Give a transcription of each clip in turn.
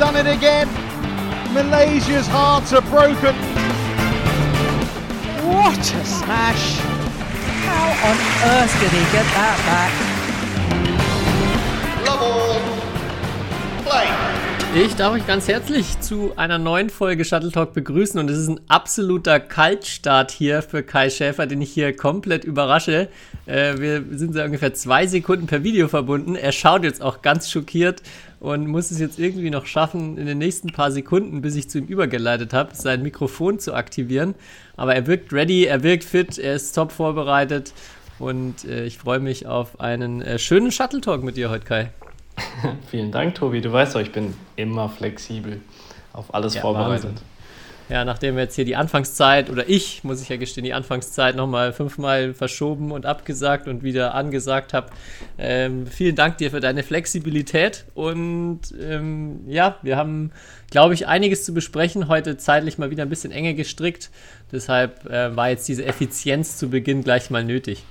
done it again. Malaysia's hearts are broken. What a smash! How on earth did he get that back? Love all. Play. Ich darf euch ganz herzlich zu einer neuen Folge Shuttle Talk begrüßen und es ist ein absoluter Kaltstart hier für Kai Schäfer, den ich hier komplett überrasche. Äh, wir sind seit ungefähr zwei Sekunden per Video verbunden. Er schaut jetzt auch ganz schockiert und muss es jetzt irgendwie noch schaffen, in den nächsten paar Sekunden, bis ich zu ihm übergeleitet habe, sein Mikrofon zu aktivieren. Aber er wirkt ready, er wirkt fit, er ist top vorbereitet und äh, ich freue mich auf einen äh, schönen Shuttle Talk mit dir heute, Kai. Vielen Dank, Tobi. Du weißt doch, ich bin immer flexibel, auf alles ja, vorbereitet. Wahnsinn. Ja, nachdem wir jetzt hier die Anfangszeit, oder ich, muss ich ja gestehen, die Anfangszeit nochmal fünfmal verschoben und abgesagt und wieder angesagt habe. Ähm, vielen Dank dir für deine Flexibilität. Und ähm, ja, wir haben, glaube ich, einiges zu besprechen. Heute zeitlich mal wieder ein bisschen enger gestrickt. Deshalb äh, war jetzt diese Effizienz zu Beginn gleich mal nötig.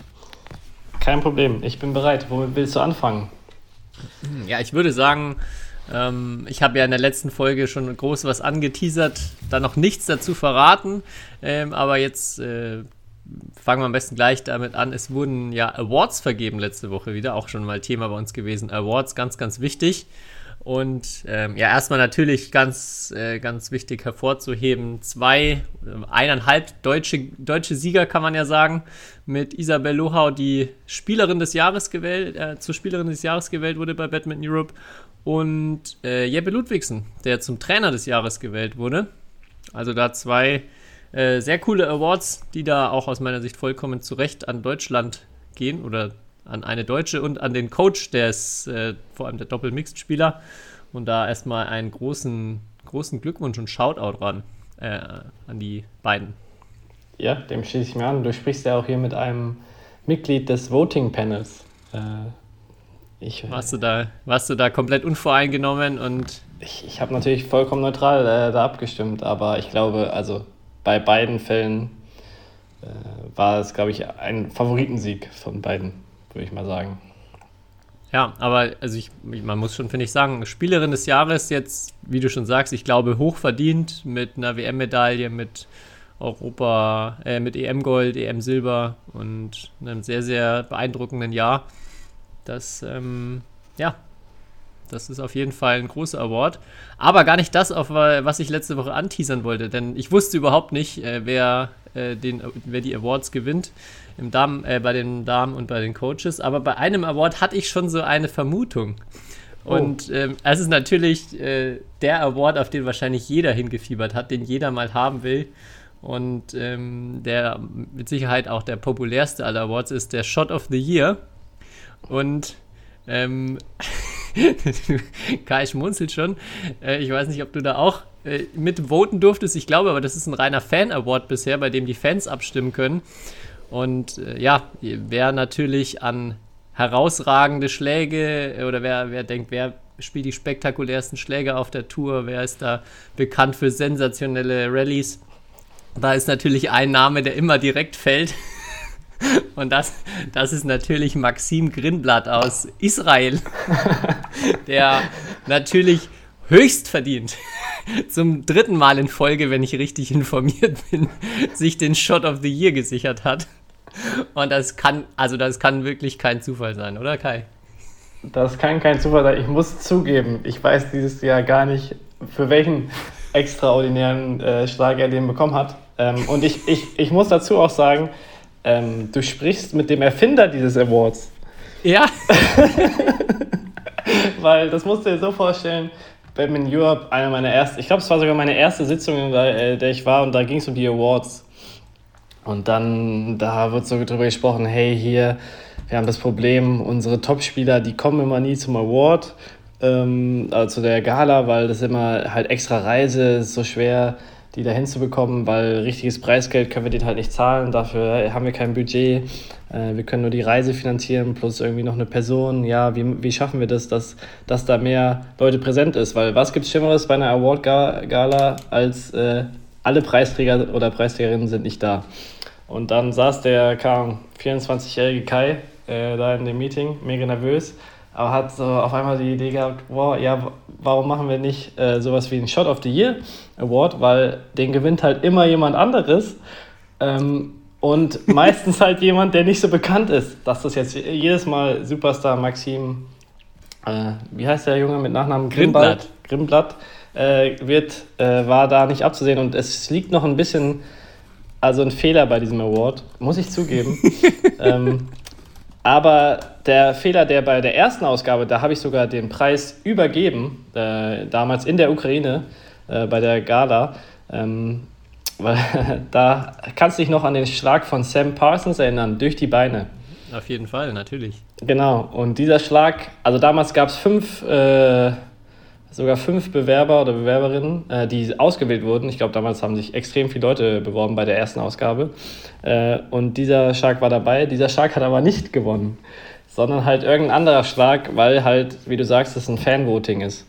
Kein Problem, ich bin bereit. Womit willst du anfangen? Ja, ich würde sagen, ähm, ich habe ja in der letzten Folge schon groß was angeteasert, da noch nichts dazu verraten, ähm, aber jetzt äh, fangen wir am besten gleich damit an. Es wurden ja Awards vergeben letzte Woche wieder, auch schon mal Thema bei uns gewesen. Awards, ganz, ganz wichtig. Und ähm, ja, erstmal natürlich ganz, äh, ganz wichtig hervorzuheben, zwei, äh, eineinhalb deutsche, deutsche Sieger kann man ja sagen, mit Isabel Lohau, die Spielerin des Jahres gewählt, äh, zur Spielerin des Jahres gewählt wurde bei Badminton Europe und äh, Jeppe Ludwigsen, der zum Trainer des Jahres gewählt wurde. Also da zwei äh, sehr coole Awards, die da auch aus meiner Sicht vollkommen zurecht an Deutschland gehen oder an eine Deutsche und an den Coach, der ist äh, vor allem der Doppel-Mixed-Spieler. Und da erstmal einen großen, großen Glückwunsch und Shoutout ran äh, an die beiden. Ja, dem schließe ich mir an. Du sprichst ja auch hier mit einem Mitglied des Voting Panels. Äh, ich, warst, du da, warst du da komplett unvoreingenommen und. Ich, ich habe natürlich vollkommen neutral äh, da abgestimmt, aber ich glaube, also bei beiden Fällen äh, war es, glaube ich, ein Favoritensieg von beiden würde ich mal sagen. Ja, aber also ich, man muss schon, finde ich, sagen, Spielerin des Jahres jetzt, wie du schon sagst, ich glaube, hochverdient mit einer WM-Medaille, mit Europa, äh, mit EM-Gold, EM-Silber und einem sehr, sehr beeindruckenden Jahr. Das, ähm, ja, das ist auf jeden Fall ein großer Award. Aber gar nicht das, auf was ich letzte Woche anteasern wollte, denn ich wusste überhaupt nicht, äh, wer, äh, den, wer die Awards gewinnt im Damen, äh, bei den Damen und bei den Coaches. Aber bei einem Award hatte ich schon so eine Vermutung. Oh. Und ähm, es ist natürlich äh, der Award, auf den wahrscheinlich jeder hingefiebert hat, den jeder mal haben will. Und ähm, der mit Sicherheit auch der populärste aller Awards ist der Shot of the Year. Und ähm, Kai schmunzelt schon. Äh, ich weiß nicht, ob du da auch äh, mit voten durftest. Ich glaube aber, das ist ein reiner Fan-Award bisher, bei dem die Fans abstimmen können. Und äh, ja, wer natürlich an herausragende Schläge äh, oder wer, wer denkt, wer spielt die spektakulärsten Schläge auf der Tour, wer ist da bekannt für sensationelle Rallyes, da ist natürlich ein Name, der immer direkt fällt. Und das, das ist natürlich Maxim Grinblatt aus Israel, der natürlich höchst verdient zum dritten Mal in Folge, wenn ich richtig informiert bin, sich den Shot of the Year gesichert hat. Und das kann, also das kann wirklich kein Zufall sein, oder Kai? Das kann kein Zufall sein. Ich muss zugeben, ich weiß dieses Jahr gar nicht, für welchen extraordinären äh, Schlag er den bekommen hat. Ähm, und ich, ich, ich muss dazu auch sagen, ähm, du sprichst mit dem Erfinder dieses Awards. Ja. Weil das musst du dir so vorstellen, Batman Europe, eine meiner ersten, ich glaube, es war sogar meine erste Sitzung, in der, äh, der ich war, und da ging es um die Awards. Und dann, da wird so drüber gesprochen, hey, hier, wir haben das Problem, unsere Topspieler, die kommen immer nie zum Award, ähm, also zu der Gala, weil das immer halt extra Reise ist so schwer, die da hinzubekommen, weil richtiges Preisgeld können wir denen halt nicht zahlen, dafür haben wir kein Budget, äh, wir können nur die Reise finanzieren plus irgendwie noch eine Person, ja, wie, wie schaffen wir das, dass, dass da mehr Leute präsent ist, weil was gibt es Schlimmeres bei einer Award-Gala als äh, alle Preisträger oder Preisträgerinnen sind nicht da. Und dann saß der 24-jährige Kai äh, da in dem Meeting, mega nervös, aber hat so auf einmal die Idee gehabt, wow, ja, warum machen wir nicht äh, sowas wie einen Shot of the Year Award, weil den gewinnt halt immer jemand anderes ähm, und meistens halt jemand, der nicht so bekannt ist. Dass das jetzt jedes Mal Superstar Maxim, äh, wie heißt der Junge mit Nachnamen? Grimblatt. Grimblatt äh, wird, äh, war da nicht abzusehen und es liegt noch ein bisschen, also ein Fehler bei diesem Award, muss ich zugeben. ähm, aber der Fehler, der bei der ersten Ausgabe, da habe ich sogar den Preis übergeben, äh, damals in der Ukraine, äh, bei der Gala. Ähm, weil da kannst du dich noch an den Schlag von Sam Parsons erinnern, durch die Beine. Auf jeden Fall, natürlich. Genau, und dieser Schlag, also damals gab es fünf, äh, sogar fünf Bewerber oder Bewerberinnen, äh, die ausgewählt wurden. Ich glaube, damals haben sich extrem viele Leute beworben bei der ersten Ausgabe. Äh, und dieser Schlag war dabei. Dieser Schlag hat aber nicht gewonnen, sondern halt irgendein anderer Schlag, weil halt, wie du sagst, es ein Fanvoting ist.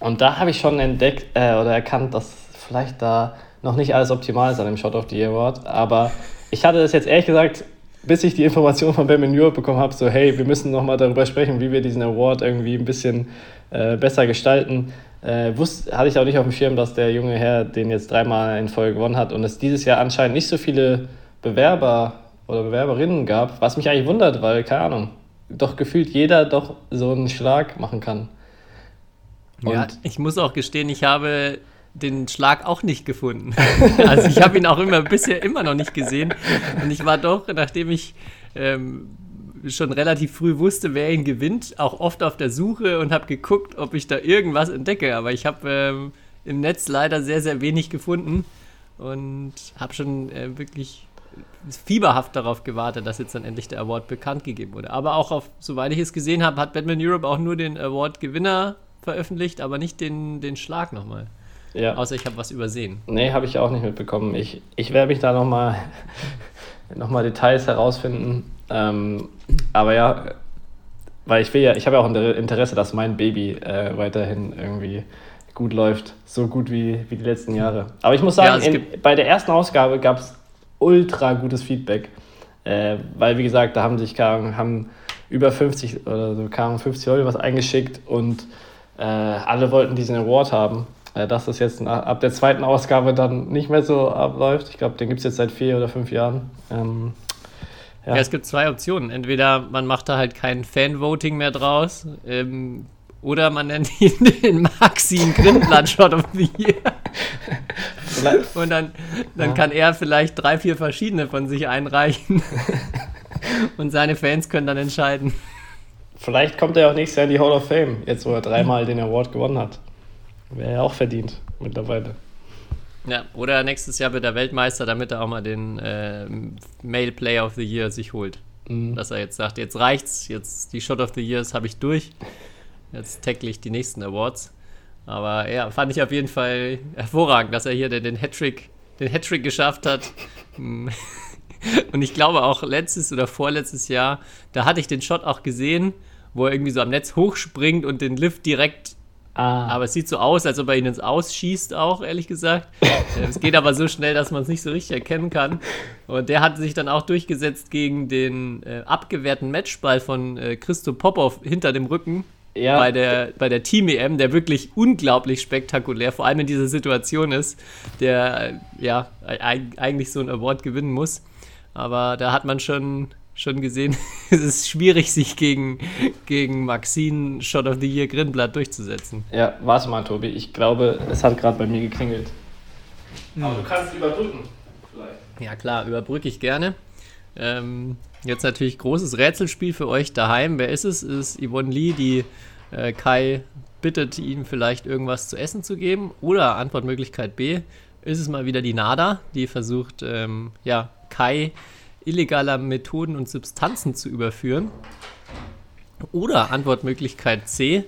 Und da habe ich schon entdeckt äh, oder erkannt, dass vielleicht da noch nicht alles optimal ist an dem Shot of the Year Award. Aber ich hatte das jetzt ehrlich gesagt, bis ich die Information von Batman Europe bekommen habe, so hey, wir müssen nochmal darüber sprechen, wie wir diesen Award irgendwie ein bisschen äh, besser gestalten. Äh, wusste, hatte ich auch nicht auf dem Schirm, dass der junge Herr den jetzt dreimal in Folge gewonnen hat und es dieses Jahr anscheinend nicht so viele Bewerber oder Bewerberinnen gab, was mich eigentlich wundert, weil, keine Ahnung, doch gefühlt jeder doch so einen Schlag machen kann. Und ja, ich muss auch gestehen, ich habe den Schlag auch nicht gefunden. also ich habe ihn auch immer bisher immer noch nicht gesehen. Und ich war doch, nachdem ich ähm, schon relativ früh wusste, wer ihn gewinnt, auch oft auf der Suche und habe geguckt, ob ich da irgendwas entdecke. Aber ich habe ähm, im Netz leider sehr, sehr wenig gefunden und habe schon äh, wirklich fieberhaft darauf gewartet, dass jetzt dann endlich der Award bekannt gegeben wurde. Aber auch auf, soweit ich es gesehen habe, hat Batman Europe auch nur den Award-Gewinner veröffentlicht, aber nicht den, den Schlag nochmal. Ja. Außer ich habe was übersehen. Nee, habe ich auch nicht mitbekommen. Ich, ich werde mich da nochmal noch mal Details herausfinden. Ähm, aber ja, weil ich will ja, ich habe ja auch Interesse, dass mein Baby äh, weiterhin irgendwie gut läuft. So gut wie, wie die letzten Jahre. Aber ich muss sagen, ja, in, bei der ersten Ausgabe gab es ultra gutes Feedback. Äh, weil, wie gesagt, da haben sich haben über 50 oder so kamen 50 Leute was eingeschickt und äh, alle wollten diesen Award haben. Äh, dass das jetzt ab der zweiten Ausgabe dann nicht mehr so abläuft. Ich glaube, den gibt es jetzt seit vier oder fünf Jahren. Ähm, ja. ja. es gibt zwei Optionen. Entweder man macht da halt kein Fan-Voting mehr draus, ähm, oder man nennt ihn den Maxim Grindland Shot of the Year. Und dann, dann ja. kann er vielleicht drei, vier verschiedene von sich einreichen. Und seine Fans können dann entscheiden. Vielleicht kommt er auch nächstes Jahr in die Hall of Fame, jetzt wo er dreimal den Award gewonnen hat. Wäre ja auch verdient mittlerweile. Ja, oder nächstes Jahr wird er Weltmeister, damit er auch mal den äh, Male Player of the Year sich holt. Mhm. Dass er jetzt sagt, jetzt reicht's, jetzt die Shot of the Years habe ich durch. Jetzt tackle ich die nächsten Awards. Aber ja, fand ich auf jeden Fall hervorragend, dass er hier den, den Hattrick, den Hattrick geschafft hat. Und ich glaube auch letztes oder vorletztes Jahr, da hatte ich den Shot auch gesehen, wo er irgendwie so am Netz hochspringt und den Lift direkt Ah. Aber es sieht so aus, als ob er ihn ins Ausschießt auch, ehrlich gesagt. Es geht aber so schnell, dass man es nicht so richtig erkennen kann. Und der hat sich dann auch durchgesetzt gegen den äh, abgewehrten Matchball von äh, Christo Popov hinter dem Rücken. Ja. Bei der, bei der Team-EM, der wirklich unglaublich spektakulär, vor allem in dieser Situation ist, der äh, ja eigentlich so ein Award gewinnen muss. Aber da hat man schon schon gesehen, es ist schwierig, sich gegen, gegen Maxine Shot of the Year Grindblatt durchzusetzen. Ja, warte mal, Tobi. Ich glaube, es hat gerade bei mir geklingelt. Hm. Aber du kannst überbrücken, vielleicht. Ja, klar, überbrücke ich gerne. Ähm, jetzt natürlich großes Rätselspiel für euch daheim. Wer ist es? Ist Yvonne Lee, die äh, Kai bittet, ihm vielleicht irgendwas zu essen zu geben? Oder Antwortmöglichkeit B, ist es mal wieder die Nada, die versucht, ähm, ja, Kai illegaler Methoden und Substanzen zu überführen. Oder Antwortmöglichkeit C,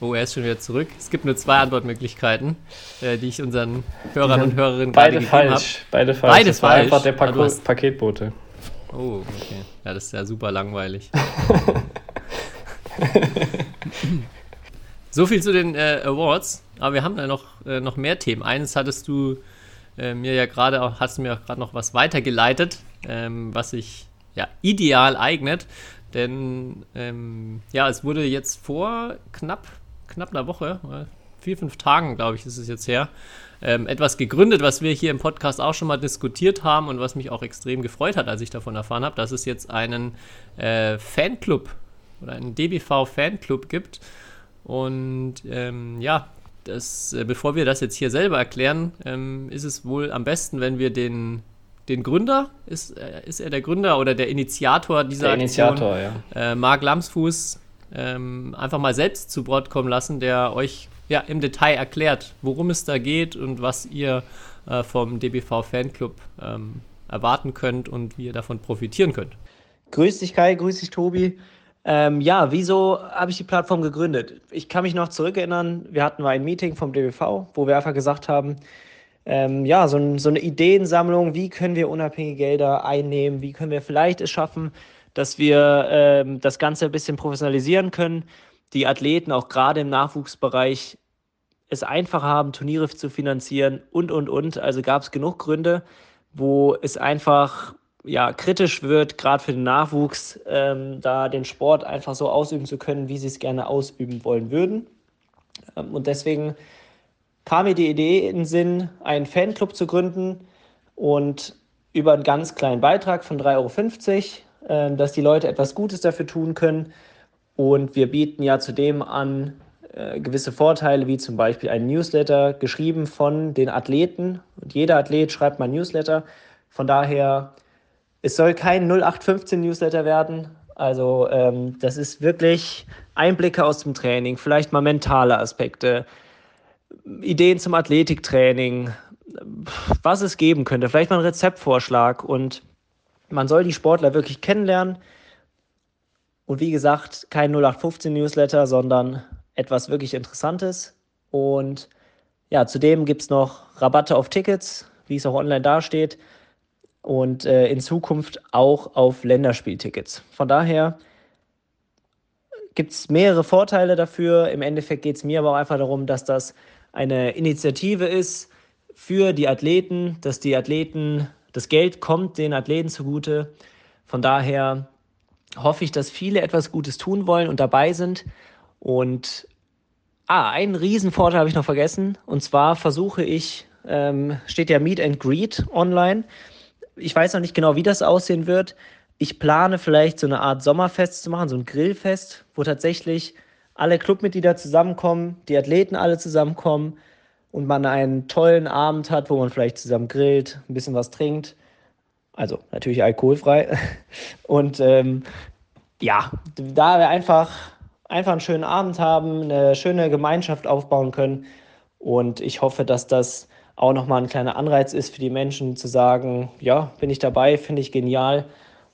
oh, er ist schon wieder zurück. Es gibt nur zwei Antwortmöglichkeiten, äh, die ich unseren Hörern und Hörerinnen beide gerade falsch. Hab. Beide falsch. Beide das falsch. einfach der Pak hast... Paketbote. Oh, okay. Ja, das ist ja super langweilig. so viel zu den äh, Awards. Aber wir haben da noch, äh, noch mehr Themen. Eines hattest du äh, mir ja gerade, hast du mir auch gerade noch was weitergeleitet ähm, was sich ja ideal eignet. denn ähm, ja, es wurde jetzt vor knapp, knapp einer Woche, äh, vier, fünf Tagen, glaube ich, ist es jetzt her, ähm, etwas gegründet, was wir hier im Podcast auch schon mal diskutiert haben und was mich auch extrem gefreut hat, als ich davon erfahren habe, dass es jetzt einen äh, Fanclub oder einen DBV-Fanclub gibt. Und ähm, ja, das, äh, bevor wir das jetzt hier selber erklären, ähm, ist es wohl am besten, wenn wir den, den Gründer, ist, äh, ist er der Gründer oder der Initiator dieser der Initiator, Aktion, ja. äh, Marc Lamsfuß, ähm, einfach mal selbst zu Wort kommen lassen, der euch ja, im Detail erklärt, worum es da geht und was ihr äh, vom DBV Fanclub ähm, erwarten könnt und wie ihr davon profitieren könnt. Grüß dich Kai, grüß dich Tobi. Ähm, ja, wieso habe ich die Plattform gegründet? Ich kann mich noch zurückerinnern, wir hatten mal ein Meeting vom DBV, wo wir einfach gesagt haben, ähm, ja, so, so, eine Ideensammlung, wie können wir unabhängige Gelder einnehmen, wie können wir vielleicht es schaffen, dass wir ähm, das Ganze ein bisschen professionalisieren können, die Athleten auch gerade im Nachwuchsbereich es einfach haben, Turniere zu finanzieren und, und, und. Also gab es genug Gründe, wo es einfach ja, kritisch wird, gerade für den Nachwuchs, ähm, da den Sport einfach so ausüben zu können, wie sie es gerne ausüben wollen würden. Ähm, und deswegen kam mir die Idee in den Sinn, einen Fanclub zu gründen und über einen ganz kleinen Beitrag von 3,50 Euro, äh, dass die Leute etwas Gutes dafür tun können. Und wir bieten ja zudem an äh, gewisse Vorteile, wie zum Beispiel ein Newsletter, geschrieben von den Athleten. Und jeder Athlet schreibt mal Newsletter. Von daher es soll kein 0815-Newsletter werden. Also ähm, das ist wirklich Einblicke aus dem Training, vielleicht mal mentale Aspekte, Ideen zum Athletiktraining, was es geben könnte, vielleicht mal ein Rezeptvorschlag und man soll die Sportler wirklich kennenlernen. Und wie gesagt, kein 0815-Newsletter, sondern etwas wirklich Interessantes. Und ja, zudem gibt es noch Rabatte auf Tickets, wie es auch online dasteht und äh, in Zukunft auch auf Länderspieltickets. Von daher gibt es mehrere Vorteile dafür. Im Endeffekt geht es mir aber auch einfach darum, dass das eine Initiative ist für die Athleten, dass die Athleten, das Geld kommt den Athleten zugute. Von daher hoffe ich, dass viele etwas Gutes tun wollen und dabei sind. Und ah, einen Riesenvorteil habe ich noch vergessen. Und zwar versuche ich, ähm, steht ja Meet and Greet online ich weiß noch nicht genau, wie das aussehen wird. Ich plane vielleicht so eine Art Sommerfest zu machen, so ein Grillfest, wo tatsächlich alle Clubmitglieder zusammenkommen, die Athleten alle zusammenkommen und man einen tollen Abend hat, wo man vielleicht zusammen grillt, ein bisschen was trinkt. Also natürlich alkoholfrei. Und ähm, ja, da wir einfach, einfach einen schönen Abend haben, eine schöne Gemeinschaft aufbauen können. Und ich hoffe, dass das auch nochmal ein kleiner Anreiz ist für die Menschen zu sagen, ja, bin ich dabei, finde ich genial.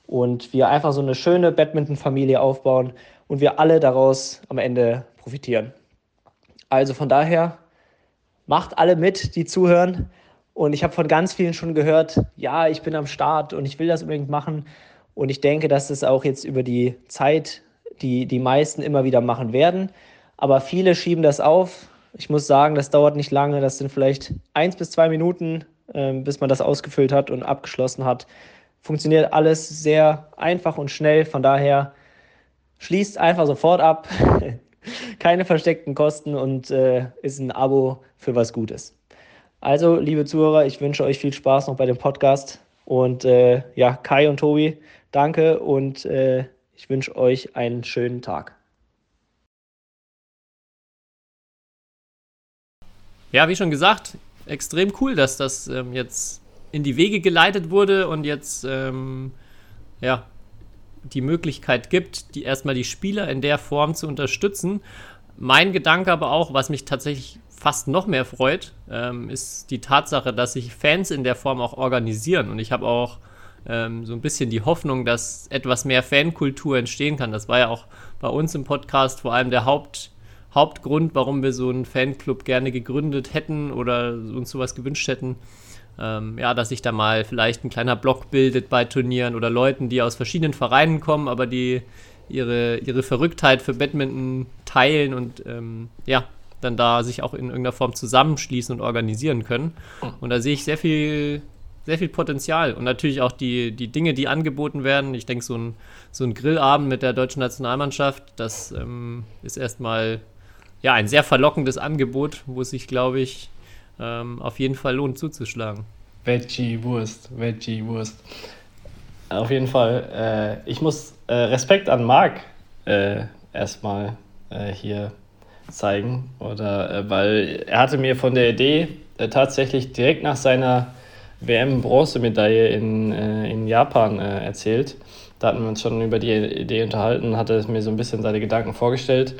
Und wir einfach so eine schöne Badminton-Familie aufbauen und wir alle daraus am Ende profitieren. Also von daher, macht alle mit, die zuhören. Und ich habe von ganz vielen schon gehört, ja, ich bin am Start und ich will das unbedingt machen. Und ich denke, dass es auch jetzt über die Zeit die, die meisten immer wieder machen werden. Aber viele schieben das auf, ich muss sagen, das dauert nicht lange. Das sind vielleicht eins bis zwei Minuten, äh, bis man das ausgefüllt hat und abgeschlossen hat. Funktioniert alles sehr einfach und schnell. Von daher schließt einfach sofort ab. Keine versteckten Kosten und äh, ist ein Abo für was Gutes. Also, liebe Zuhörer, ich wünsche euch viel Spaß noch bei dem Podcast. Und äh, ja, Kai und Tobi, danke und äh, ich wünsche euch einen schönen Tag. Ja, wie schon gesagt, extrem cool, dass das ähm, jetzt in die Wege geleitet wurde und jetzt ähm, ja, die Möglichkeit gibt, die erstmal die Spieler in der Form zu unterstützen. Mein Gedanke aber auch, was mich tatsächlich fast noch mehr freut, ähm, ist die Tatsache, dass sich Fans in der Form auch organisieren. Und ich habe auch ähm, so ein bisschen die Hoffnung, dass etwas mehr Fankultur entstehen kann. Das war ja auch bei uns im Podcast vor allem der Haupt, Hauptgrund, warum wir so einen Fanclub gerne gegründet hätten oder uns sowas gewünscht hätten. Ähm, ja, dass sich da mal vielleicht ein kleiner Block bildet bei Turnieren oder Leuten, die aus verschiedenen Vereinen kommen, aber die ihre, ihre Verrücktheit für Badminton teilen und ähm, ja, dann da sich auch in irgendeiner Form zusammenschließen und organisieren können. Und da sehe ich sehr viel sehr viel Potenzial und natürlich auch die, die Dinge, die angeboten werden. Ich denke, so ein, so ein Grillabend mit der deutschen Nationalmannschaft, das ähm, ist erstmal ja, ein sehr verlockendes Angebot, wo sich, glaube ich, ähm, auf jeden Fall lohnt zuzuschlagen. Veggie-Wurst, Veggie-Wurst. Auf jeden Fall. Äh, ich muss äh, Respekt an Marc äh, erstmal äh, hier zeigen, oder äh, weil er hatte mir von der Idee äh, tatsächlich direkt nach seiner WM-Bronzemedaille in, in Japan erzählt. Da hatten wir uns schon über die Idee unterhalten, hatte mir so ein bisschen seine Gedanken vorgestellt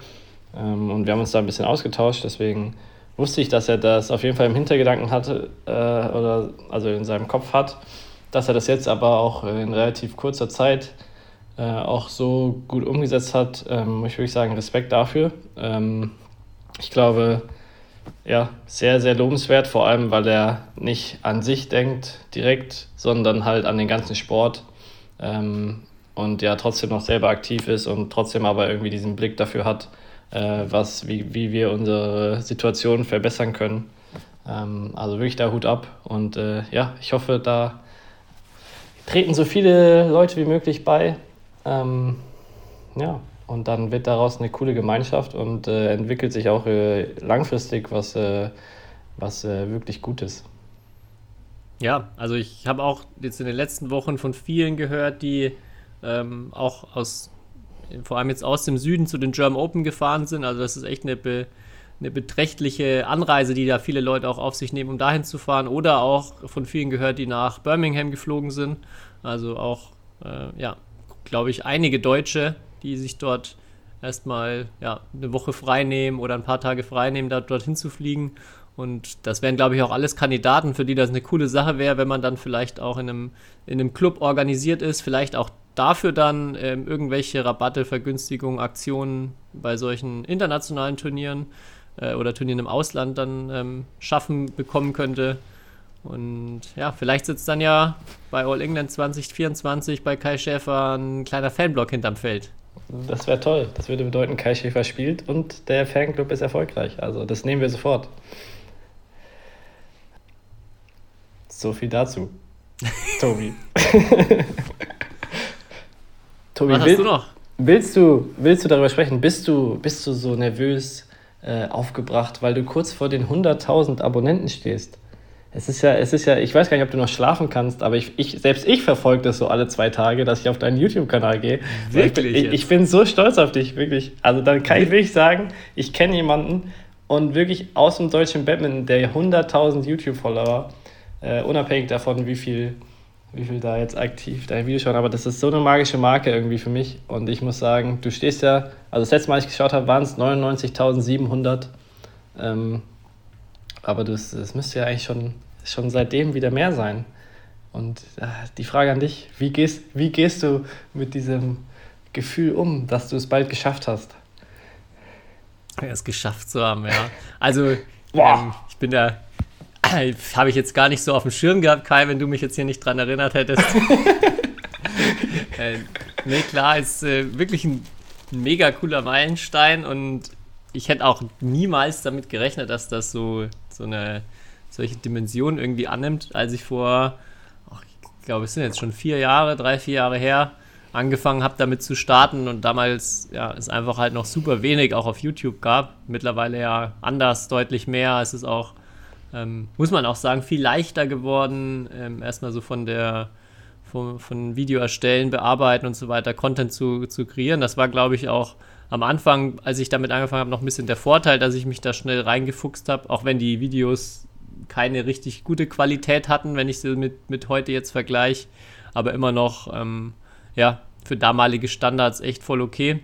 ähm, und wir haben uns da ein bisschen ausgetauscht. Deswegen wusste ich, dass er das auf jeden Fall im Hintergedanken hatte oder also in seinem Kopf hat dass er das jetzt aber auch in relativ kurzer Zeit äh, auch so gut umgesetzt hat, ähm, muss ich wirklich sagen, Respekt dafür. Ähm, ich glaube, ja, sehr, sehr lobenswert, vor allem, weil er nicht an sich denkt direkt, sondern halt an den ganzen Sport ähm, und ja trotzdem noch selber aktiv ist und trotzdem aber irgendwie diesen Blick dafür hat, äh, was, wie, wie wir unsere Situation verbessern können. Ähm, also wirklich da Hut ab und äh, ja, ich hoffe, da treten so viele Leute wie möglich bei. Ähm, ja, und dann wird daraus eine coole Gemeinschaft und äh, entwickelt sich auch äh, langfristig was, äh, was äh, wirklich Gutes. Ja, also ich habe auch jetzt in den letzten Wochen von vielen gehört, die ähm, auch aus, vor allem jetzt aus dem Süden zu den German Open gefahren sind. Also das ist echt eine be eine beträchtliche Anreise, die da viele Leute auch auf sich nehmen, um dahin zu fahren. Oder auch von vielen gehört, die nach Birmingham geflogen sind. Also auch, äh, ja, glaube ich, einige Deutsche, die sich dort erstmal ja, eine Woche frei nehmen oder ein paar Tage frei nehmen, da, dorthin zu fliegen. Und das wären, glaube ich, auch alles Kandidaten, für die das eine coole Sache wäre, wenn man dann vielleicht auch in einem, in einem Club organisiert ist, vielleicht auch dafür dann ähm, irgendwelche Rabatte, Vergünstigungen, Aktionen bei solchen internationalen Turnieren äh, oder Turnieren im Ausland dann ähm, schaffen bekommen könnte. Und ja, vielleicht sitzt dann ja bei All England 2024 bei Kai Schäfer ein kleiner Fanblock hinterm Feld. Das wäre toll. Das würde bedeuten, Kai Schäfer spielt und der Fanclub ist erfolgreich. Also das nehmen wir sofort. So viel dazu. Tobi. Tobi, Was hast will, du noch? Willst du, willst du darüber sprechen? Bist du, bist du so nervös äh, aufgebracht, weil du kurz vor den 100.000 Abonnenten stehst? Es ist ja, es ist ja, ich weiß gar nicht, ob du noch schlafen kannst, aber ich, ich selbst ich verfolge das so alle zwei Tage, dass ich auf deinen YouTube-Kanal gehe. Wirklich? Ich, ich, ich, bin so stolz auf dich, wirklich. Also dann kann ich wirklich sagen, ich kenne jemanden und wirklich aus dem deutschen Badminton, der 100.000 YouTube-Follower, äh, unabhängig davon, wie viel, wie viel da jetzt aktiv deine Videos schauen, aber das ist so eine magische Marke irgendwie für mich und ich muss sagen, du stehst ja, also das letzte Mal, als ich geschaut habe, waren es 99.700. Ähm, aber das, das müsste ja eigentlich schon schon seitdem wieder mehr sein. Und äh, die Frage an dich, wie gehst, wie gehst du mit diesem Gefühl um, dass du es bald geschafft hast? Es geschafft zu haben, ja. Also, ähm, ich bin da, habe ich jetzt gar nicht so auf dem Schirm gehabt, Kai, wenn du mich jetzt hier nicht dran erinnert hättest. äh, nee, klar, ist äh, wirklich ein, mega cooler Meilenstein und ich hätte auch niemals damit gerechnet, dass das so, so eine solche Dimensionen irgendwie annimmt, als ich vor, oh, ich glaube, es sind jetzt schon vier Jahre, drei, vier Jahre her, angefangen habe, damit zu starten und damals ja, es einfach halt noch super wenig auch auf YouTube gab. Mittlerweile ja anders, deutlich mehr. Es ist auch, ähm, muss man auch sagen, viel leichter geworden, ähm, erstmal so von der von, von Video erstellen, bearbeiten und so weiter, Content zu, zu kreieren. Das war, glaube ich, auch am Anfang, als ich damit angefangen habe, noch ein bisschen der Vorteil, dass ich mich da schnell reingefuchst habe, auch wenn die Videos keine richtig gute Qualität hatten, wenn ich sie mit, mit heute jetzt vergleiche, aber immer noch, ähm, ja, für damalige Standards echt voll okay.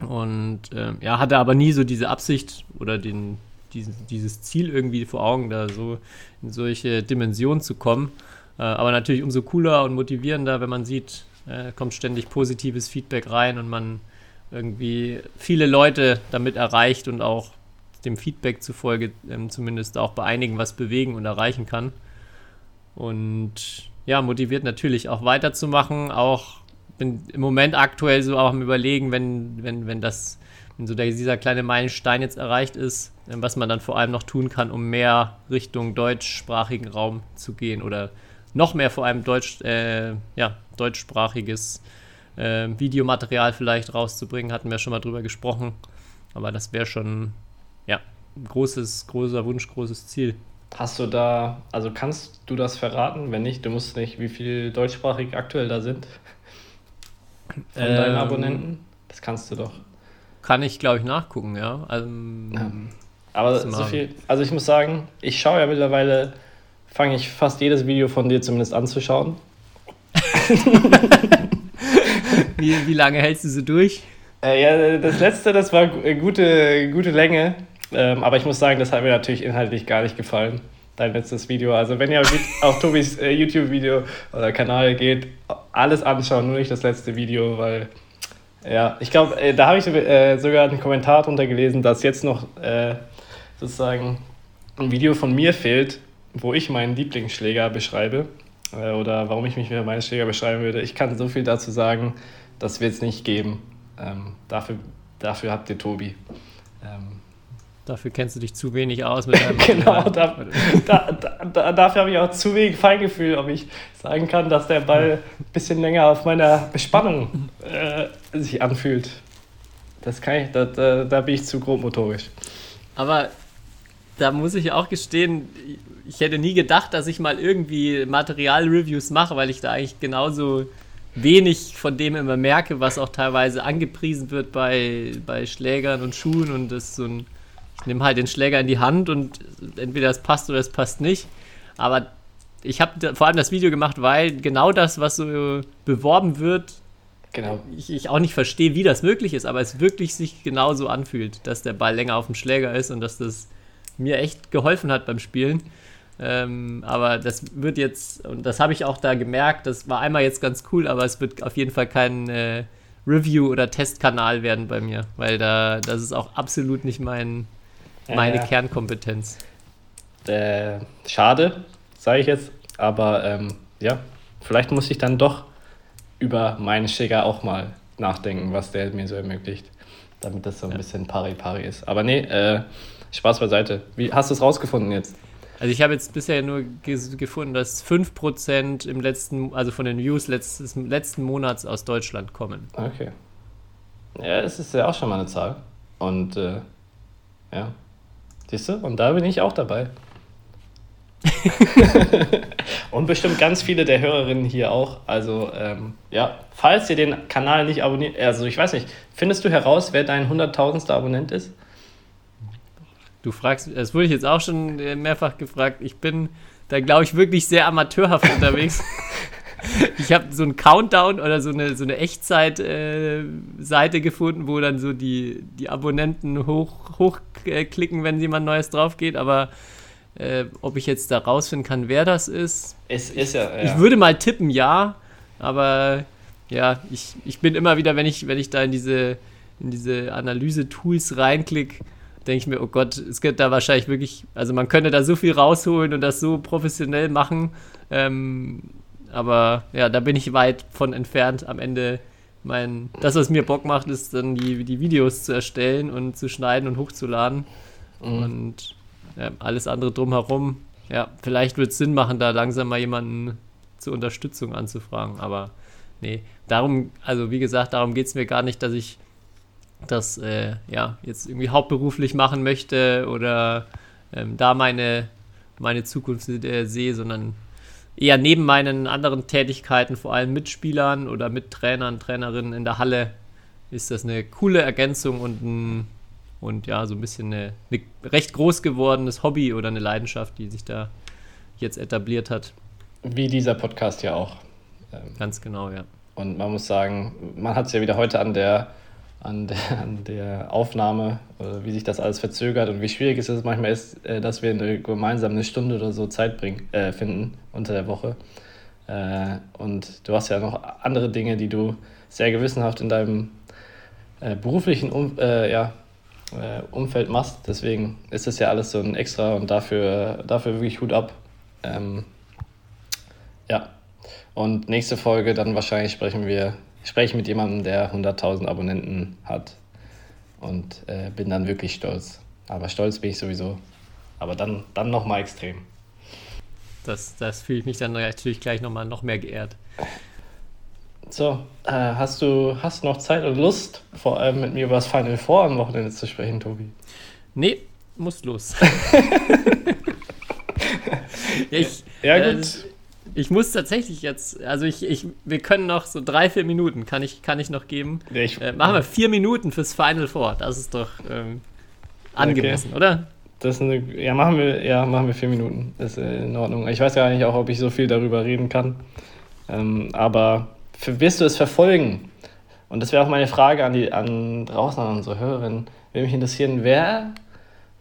Und äh, ja, hatte aber nie so diese Absicht oder den, diesen, dieses Ziel irgendwie vor Augen, da so in solche Dimensionen zu kommen. Äh, aber natürlich umso cooler und motivierender, wenn man sieht, äh, kommt ständig positives Feedback rein und man irgendwie viele Leute damit erreicht und auch dem Feedback zufolge ähm, zumindest auch bei einigen was bewegen und erreichen kann. Und ja, motiviert natürlich auch weiterzumachen. Auch bin im Moment aktuell so auch am Überlegen, wenn, wenn, wenn das, wenn so der, dieser kleine Meilenstein jetzt erreicht ist, ähm, was man dann vor allem noch tun kann, um mehr Richtung deutschsprachigen Raum zu gehen oder noch mehr vor allem Deutsch, äh, ja, deutschsprachiges äh, Videomaterial vielleicht rauszubringen. Hatten wir schon mal drüber gesprochen. Aber das wäre schon, ja, ein großes, großer Wunsch, großes Ziel. Hast du da, also kannst du das verraten? Wenn nicht, du musst nicht, wie viel deutschsprachig aktuell da sind von ähm, deinen Abonnenten? Das kannst du doch. Kann ich, glaube ich, nachgucken, ja. Also, ja. Aber so viel, also ich muss sagen, ich schaue ja mittlerweile, fange ich fast jedes Video von dir zumindest anzuschauen. wie, wie lange hältst du sie durch? Äh, ja, das letzte, das war gute, gute Länge. Ähm, aber ich muss sagen, das hat mir natürlich inhaltlich gar nicht gefallen. Dein letztes Video. Also, wenn ihr auf Tobis äh, YouTube-Video oder Kanal geht, alles anschauen, nur nicht das letzte Video, weil. Ja, ich glaube, äh, da habe ich äh, sogar einen Kommentar drunter gelesen, dass jetzt noch äh, sozusagen ein Video von mir fehlt, wo ich meinen Lieblingsschläger beschreibe äh, oder warum ich mich mit meinen Schläger beschreiben würde. Ich kann so viel dazu sagen, das wird es nicht geben. Ähm, dafür, dafür habt ihr Tobi. Ähm, Dafür kennst du dich zu wenig aus mit deinem Genau, da, da, da, dafür habe ich auch zu wenig Feingefühl, ob ich sagen kann, dass der Ball ein bisschen länger auf meiner Bespannung äh, sich anfühlt. Das kann ich, da, da, da bin ich zu grobmotorisch. Aber da muss ich auch gestehen, ich hätte nie gedacht, dass ich mal irgendwie Material-Reviews mache, weil ich da eigentlich genauso wenig von dem immer merke, was auch teilweise angepriesen wird bei, bei Schlägern und Schuhen und das so ein, ich nehme halt den Schläger in die Hand und entweder es passt oder es passt nicht. Aber ich habe vor allem das Video gemacht, weil genau das, was so beworben wird, genau. ich, ich auch nicht verstehe, wie das möglich ist, aber es wirklich sich genauso anfühlt, dass der Ball länger auf dem Schläger ist und dass das mir echt geholfen hat beim Spielen. Ähm, aber das wird jetzt, und das habe ich auch da gemerkt, das war einmal jetzt ganz cool, aber es wird auf jeden Fall kein äh, Review- oder Testkanal werden bei mir, weil da, das ist auch absolut nicht mein, meine ja, Kernkompetenz. Äh, schade, sage ich jetzt, aber ähm, ja, vielleicht muss ich dann doch über meinen Schläger auch mal nachdenken, was der mir so ermöglicht, damit das so ein ja. bisschen pari-pari ist. Aber nee, äh, Spaß beiseite. Wie hast du es rausgefunden jetzt? Also ich habe jetzt bisher nur gefunden, dass 5% im letzten, also von den Views letztes, letzten Monats aus Deutschland kommen. Okay. Ja, das ist ja auch schon mal eine Zahl. Und äh, ja. Siehst du? Und da bin ich auch dabei. und bestimmt ganz viele der Hörerinnen hier auch. Also, ähm, ja, falls ihr den Kanal nicht abonniert, also ich weiß nicht, findest du heraus, wer dein 100.000. Abonnent ist? Du fragst, das wurde ich jetzt auch schon mehrfach gefragt. Ich bin da, glaube ich, wirklich sehr amateurhaft unterwegs. ich habe so einen Countdown oder so eine, so eine Echtzeit-Seite äh, gefunden, wo dann so die, die Abonnenten hoch, hochklicken, äh, wenn jemand Neues drauf geht. Aber äh, ob ich jetzt da rausfinden kann, wer das ist. Es ist ja, ja. Ich würde mal tippen, ja. Aber ja, ich, ich bin immer wieder, wenn ich, wenn ich da in diese, in diese Analyse-Tools reinklicke, denke ich mir, oh Gott, es gibt da wahrscheinlich wirklich, also man könnte da so viel rausholen und das so professionell machen. Ähm, aber ja, da bin ich weit von entfernt. Am Ende, mein, das, was mir Bock macht, ist dann die, die Videos zu erstellen und zu schneiden und hochzuladen. Mhm. Und alles andere drumherum. Ja, vielleicht wird es Sinn machen, da langsam mal jemanden zur Unterstützung anzufragen. Aber nee, darum, also wie gesagt, darum geht es mir gar nicht, dass ich das äh, ja, jetzt irgendwie hauptberuflich machen möchte oder ähm, da meine, meine Zukunft äh, sehe, sondern eher neben meinen anderen Tätigkeiten, vor allem mit Spielern oder mit Trainern, Trainerinnen in der Halle, ist das eine coole Ergänzung und ein und ja, so ein bisschen eine, eine recht groß gewordenes Hobby oder eine Leidenschaft, die sich da jetzt etabliert hat. Wie dieser Podcast ja auch. Ähm, Ganz genau, ja. Und man muss sagen, man hat es ja wieder heute an der an der, an der Aufnahme, wie sich das alles verzögert und wie schwierig es ist, manchmal ist, äh, dass wir gemeinsam eine Stunde oder so Zeit bringen, äh, finden unter der Woche. Äh, und du hast ja noch andere Dinge, die du sehr gewissenhaft in deinem äh, beruflichen um, äh, ja, äh, Umfeld machst. Deswegen ist das ja alles so ein Extra und dafür, dafür wirklich Hut ab. Ähm, ja. Und nächste Folge, dann wahrscheinlich sprechen wir spreche mit jemandem, der 100.000 Abonnenten hat und äh, bin dann wirklich stolz. Aber stolz bin ich sowieso. Aber dann, dann nochmal extrem. das, das fühle ich mich dann natürlich gleich nochmal noch mehr geehrt. So, äh, hast, du, hast noch Zeit und Lust, vor allem mit mir über das Final Four am Wochenende zu sprechen, Tobi? Nee, muss los. ich, ja, äh, gut. ich muss tatsächlich jetzt, also ich, ich, wir können noch so drei, vier Minuten, kann ich, kann ich noch geben. Ja, ich- äh, machen wir vier Minuten fürs Final Four, das ist doch ähm, angemessen, oder? Das ist eine, ja, machen wir, ja, machen wir vier Minuten. Das ist äh, in Ordnung. Ich weiß gar nicht auch, ob ich so viel darüber reden kann. Ähm, aber wirst du es verfolgen? Und das wäre auch meine Frage an die an draußen an unsere Hörerinnen. Würde mich interessieren, wer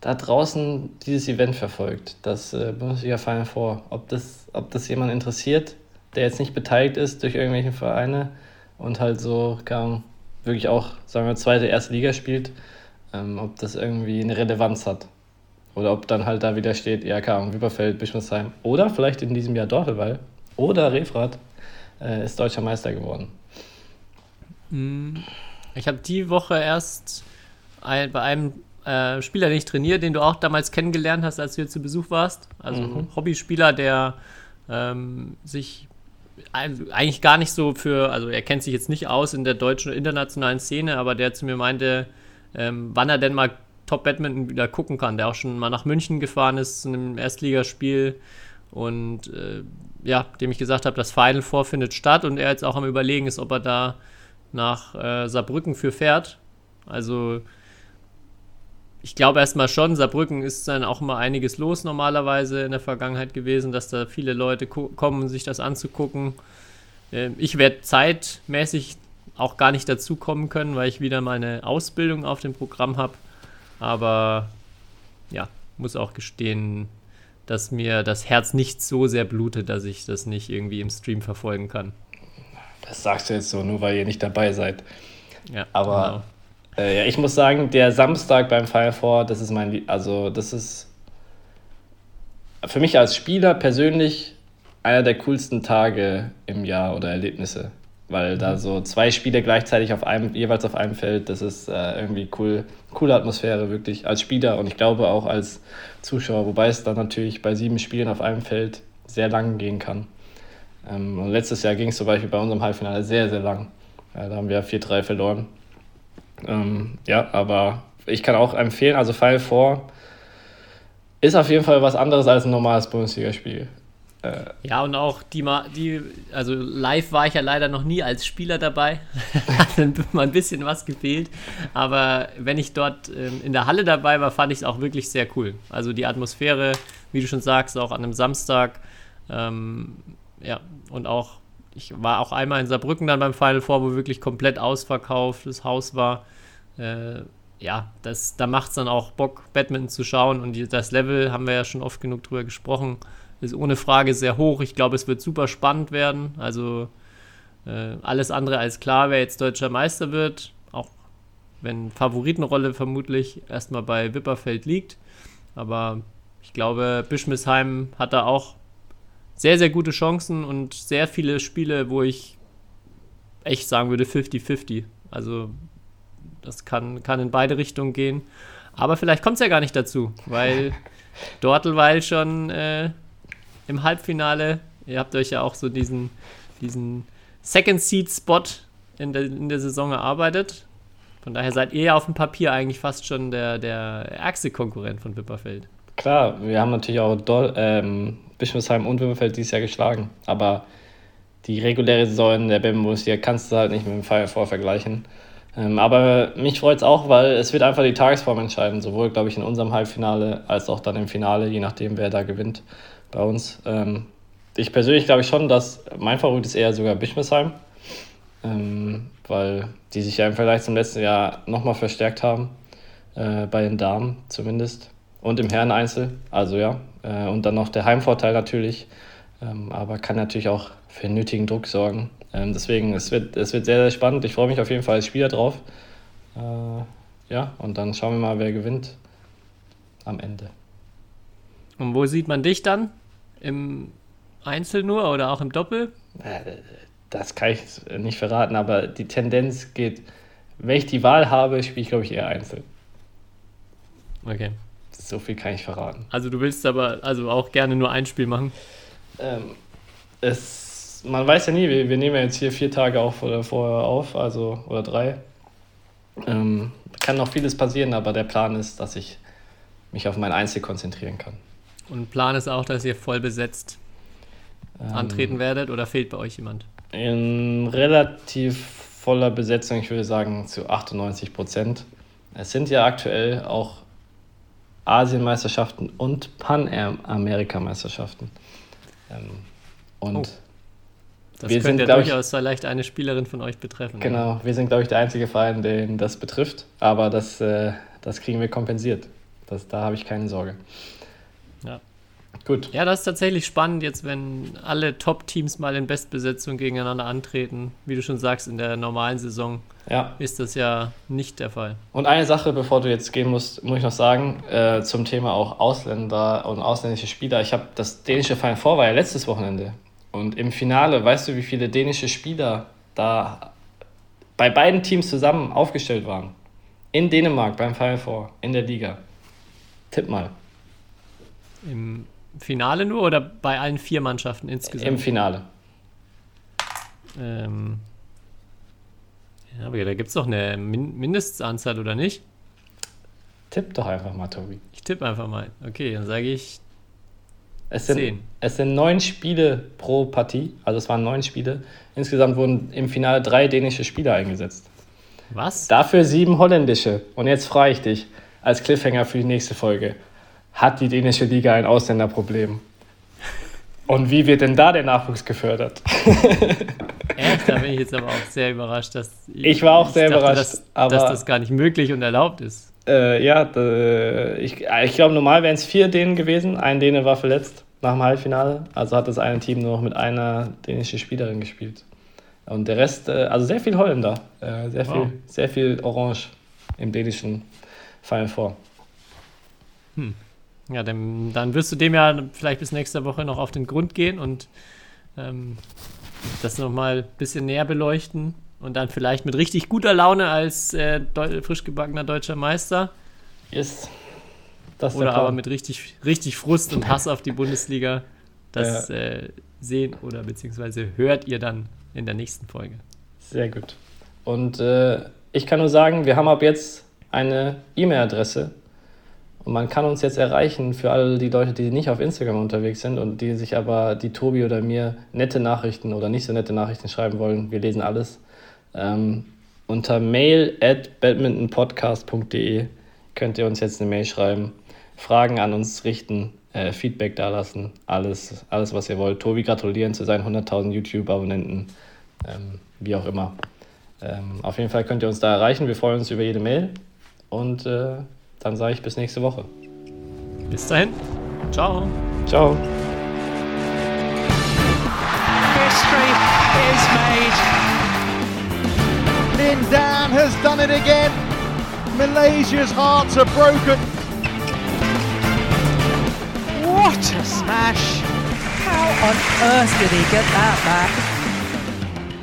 da draußen dieses Event verfolgt, das äh, Bundesliga Final Four. Ob das, ob das jemand interessiert, der jetzt nicht beteiligt ist durch irgendwelche Vereine und halt so Ahnung, wirklich auch, sagen wir, zweite, erste Liga spielt, ähm, ob das irgendwie eine Relevanz hat. Oder ob dann halt da wieder steht, ja, keine Ahnung, Wipperfeld, Bischofsheim. Oder vielleicht in diesem Jahr Dortelwall. Oder Refrat äh, ist deutscher Meister geworden. Ich habe die Woche erst ein, bei einem äh, Spieler, den ich trainiere, den du auch damals kennengelernt hast, als du hier zu Besuch warst. Also Mhm. Hobbyspieler, der ähm, sich eigentlich gar nicht so für, also er kennt sich jetzt nicht aus in der deutschen oder internationalen Szene, aber der zu mir meinte, ähm, wann er denn mal Top Badminton wieder gucken kann, der auch schon mal nach München gefahren ist zu einem Erstligaspiel und äh, ja, dem ich gesagt habe, das Final Four findet statt und er jetzt auch am überlegen ist, ob er da nach äh, Saarbrücken für fährt. Also ich glaube erstmal schon, Saarbrücken ist dann auch immer einiges los normalerweise in der Vergangenheit gewesen, dass da viele Leute ko- kommen, sich das anzugucken. Ähm, ich werde zeitmäßig auch gar nicht dazu kommen können, weil ich wieder meine Ausbildung auf dem Programm habe. Aber ja, muss auch gestehen, dass mir das Herz nicht so sehr blutet, dass ich das nicht irgendwie im Stream verfolgen kann. Das sagst du jetzt so, nur weil ihr nicht dabei seid. Ja, Aber äh, ja, ich muss sagen, der Samstag beim Final Four, das ist mein, also das ist für mich als Spieler persönlich einer der coolsten Tage im Jahr oder Erlebnisse. Weil da so zwei Spiele gleichzeitig auf einem, jeweils auf einem Feld, das ist äh, irgendwie cool, coole Atmosphäre, wirklich als Spieler und ich glaube auch als Zuschauer, wobei es dann natürlich bei sieben Spielen auf einem Feld sehr lang gehen kann. Ähm, und letztes Jahr ging es zum Beispiel bei unserem Halbfinale sehr, sehr lang. Ja, da haben wir 4-3 verloren. Ähm, ja, aber ich kann auch empfehlen, also Final Four ist auf jeden Fall was anderes als ein normales Bundesligaspiel. Äh, Ja, und auch die, die, also live war ich ja leider noch nie als Spieler dabei. Hat dann mal ein bisschen was gefehlt. Aber wenn ich dort ähm, in der Halle dabei war, fand ich es auch wirklich sehr cool. Also die Atmosphäre, wie du schon sagst, auch an einem Samstag. Ähm, ja, und auch, ich war auch einmal in Saarbrücken dann beim Final Four, wo wirklich komplett ausverkauft das Haus war. Äh, ja, das, da macht es dann auch Bock, Badminton zu schauen. Und das Level, haben wir ja schon oft genug drüber gesprochen, ist ohne Frage sehr hoch. Ich glaube, es wird super spannend werden. Also äh, alles andere als klar, wer jetzt deutscher Meister wird. Auch wenn Favoritenrolle vermutlich erstmal bei Wipperfeld liegt. Aber ich glaube, Bischmisheim hat da auch sehr, sehr gute Chancen und sehr viele Spiele, wo ich echt sagen würde 50-50. Also das kann, kann in beide Richtungen gehen. Aber vielleicht kommt es ja gar nicht dazu, weil Dortelweil schon äh, im Halbfinale, ihr habt euch ja auch so diesen, diesen Second Seed Spot in der, in der Saison erarbeitet. Von daher seid ihr ja auf dem Papier eigentlich fast schon der, der ärgste Konkurrent von Wipperfeld. klar, wir haben natürlich auch Dol ähm, Bischofsheim und Wimmerfeld dieses Jahr geschlagen, aber die reguläre Saison der BEM-Bundesliga kannst du halt nicht mit dem Final Four vergleichen. Ähm, aber mich freut es auch, weil es wird einfach die Tagesform entscheiden, sowohl, glaube ich, in unserem Halbfinale als auch dann im Finale, je nachdem, wer da gewinnt bei uns. Ähm, ich persönlich glaube ich schon, dass mein Favorit ist eher sogar Bischmisheim, ähm, weil die sich ja im Vergleich zum letzten Jahr nochmal verstärkt haben, äh, bei den Damen zumindest und im Herreneinzel, also ja. Äh, und dann noch der Heimvorteil natürlich, ähm, aber kann natürlich auch für nötigen Druck sorgen. Ähm, deswegen, es wird, es wird sehr, sehr spannend. Ich freue mich auf jeden Fall als Spieler drauf. Äh, ja, und dann schauen wir mal, wer gewinnt am Ende. Und wo sieht man dich dann? Im Einzel nur oder auch im Doppel? Äh, Das kann ich nicht verraten, aber die Tendenz geht, wenn ich die Wahl habe, spiele ich, glaube ich, eher Einzel. Okay. So viel kann ich verraten. Also du willst aber also auch gerne nur ein Spiel machen. ähm, es, man weiß ja nie, wir, wir nehmen ja jetzt hier vier Tage auf oder vorher auf, also oder drei. Ähm, kann noch vieles passieren, aber der Plan ist, dass ich mich auf mein Einzel konzentrieren kann. Und Plan ist auch, dass ihr voll besetzt Ähm, antreten werdet oder fehlt bei euch jemand? In relativ voller Besetzung, ich würde sagen zu 98 Prozent. Es sind ja aktuell auch Asienmeisterschaften und Panamerikameisterschaften. Ähm, und Oh. Das Wir könnte sind, ja glaub ich- durchaus vielleicht eine Spielerin von euch betreffen. genau, wir sind, glaube ich, der einzige Verein, den das betrifft. Aber das, äh, das kriegen wir kompensiert. Das, da habe ich keine Sorge. Ja. Gut. Ja, das ist tatsächlich spannend, jetzt wenn alle Top-Teams mal in Bestbesetzung gegeneinander antreten. Wie du schon sagst, in der normalen Saison Ja. ist das ja nicht der Fall. Und eine Sache, bevor du jetzt gehen musst, muss ich noch sagen, äh, zum Thema auch Ausländer und ausländische Spieler. Ich habe das dänische Final Four war ja letztes Wochenende. Und im Finale, weißt du, wie viele dänische Spieler da bei beiden Teams zusammen aufgestellt waren? In Dänemark beim Final Four, in der Liga. Tipp mal. Im Finale nur oder bei allen vier Mannschaften Im insgesamt? Finale. ähm, ja, aber da gibt es doch eine Min Mindestanzahl, oder nicht? Tipp doch einfach mal, Tobi. Ich tippe einfach mal. Okay, dann sage ich Es sind, Zehn. es sind neun Spiele pro Partie, also es waren neun Spiele. Insgesamt wurden im Finale drei dänische Spieler eingesetzt. was? Dafür sieben holländische. Und jetzt frage ich dich, als Cliffhanger für die nächste Folge, hat die dänische Liga ein Ausländerproblem? Und wie wird denn da der Nachwuchs gefördert? Echt? Da bin ich jetzt aber auch sehr überrascht, dass Ich war auch sehr dachte, überrascht, dass, aber- dass das gar nicht möglich und erlaubt ist. Äh, ja, d- ich, ich glaube, normal wären es vier Dänen gewesen. Ein Däne war verletzt nach dem Halbfinale. Also hat das eine Team nur noch mit einer dänischen Spielerin gespielt. Und der Rest, äh, also sehr viel Holländer. Äh, sehr, Wow. viel, sehr viel Orange im dänischen Final Four. Ja, dann, dann wirst du dem ja vielleicht bis nächste Woche noch auf den Grund gehen und ähm, das nochmal ein bisschen näher beleuchten und dann vielleicht mit richtig guter Laune als äh, frisch gebackener deutscher Meister Ist das der oder aber mit richtig, richtig Frust und Hass auf die Bundesliga. Das äh, sehen oder beziehungsweise hört ihr dann in der nächsten Folge. Sehr gut. Und äh, ich kann nur sagen, wir haben ab jetzt eine E-Mail-Adresse man kann uns jetzt erreichen für alle die Leute, die nicht auf Instagram unterwegs sind und die sich aber, die Tobi oder mir nette Nachrichten oder nicht so nette Nachrichten schreiben wollen. Wir lesen alles. Ähm, unter mail at badmintonpodcast.de könnt ihr uns jetzt eine Mail schreiben, Fragen an uns richten, äh, Feedback dalassen, alles, alles, was ihr wollt. Tobi gratulieren zu seinen 100.000 YouTube-Abonnenten, ähm, wie auch immer. Ähm, auf jeden Fall könnt ihr uns da erreichen. Wir freuen uns über jede Mail. Und äh, dann sage ich bis nächste Woche. Bis dahin. Ciao. Ciao. History is made. Lin Dan has done it again. Malaysia's hearts are broken. What a smash! How on earth did he get that back?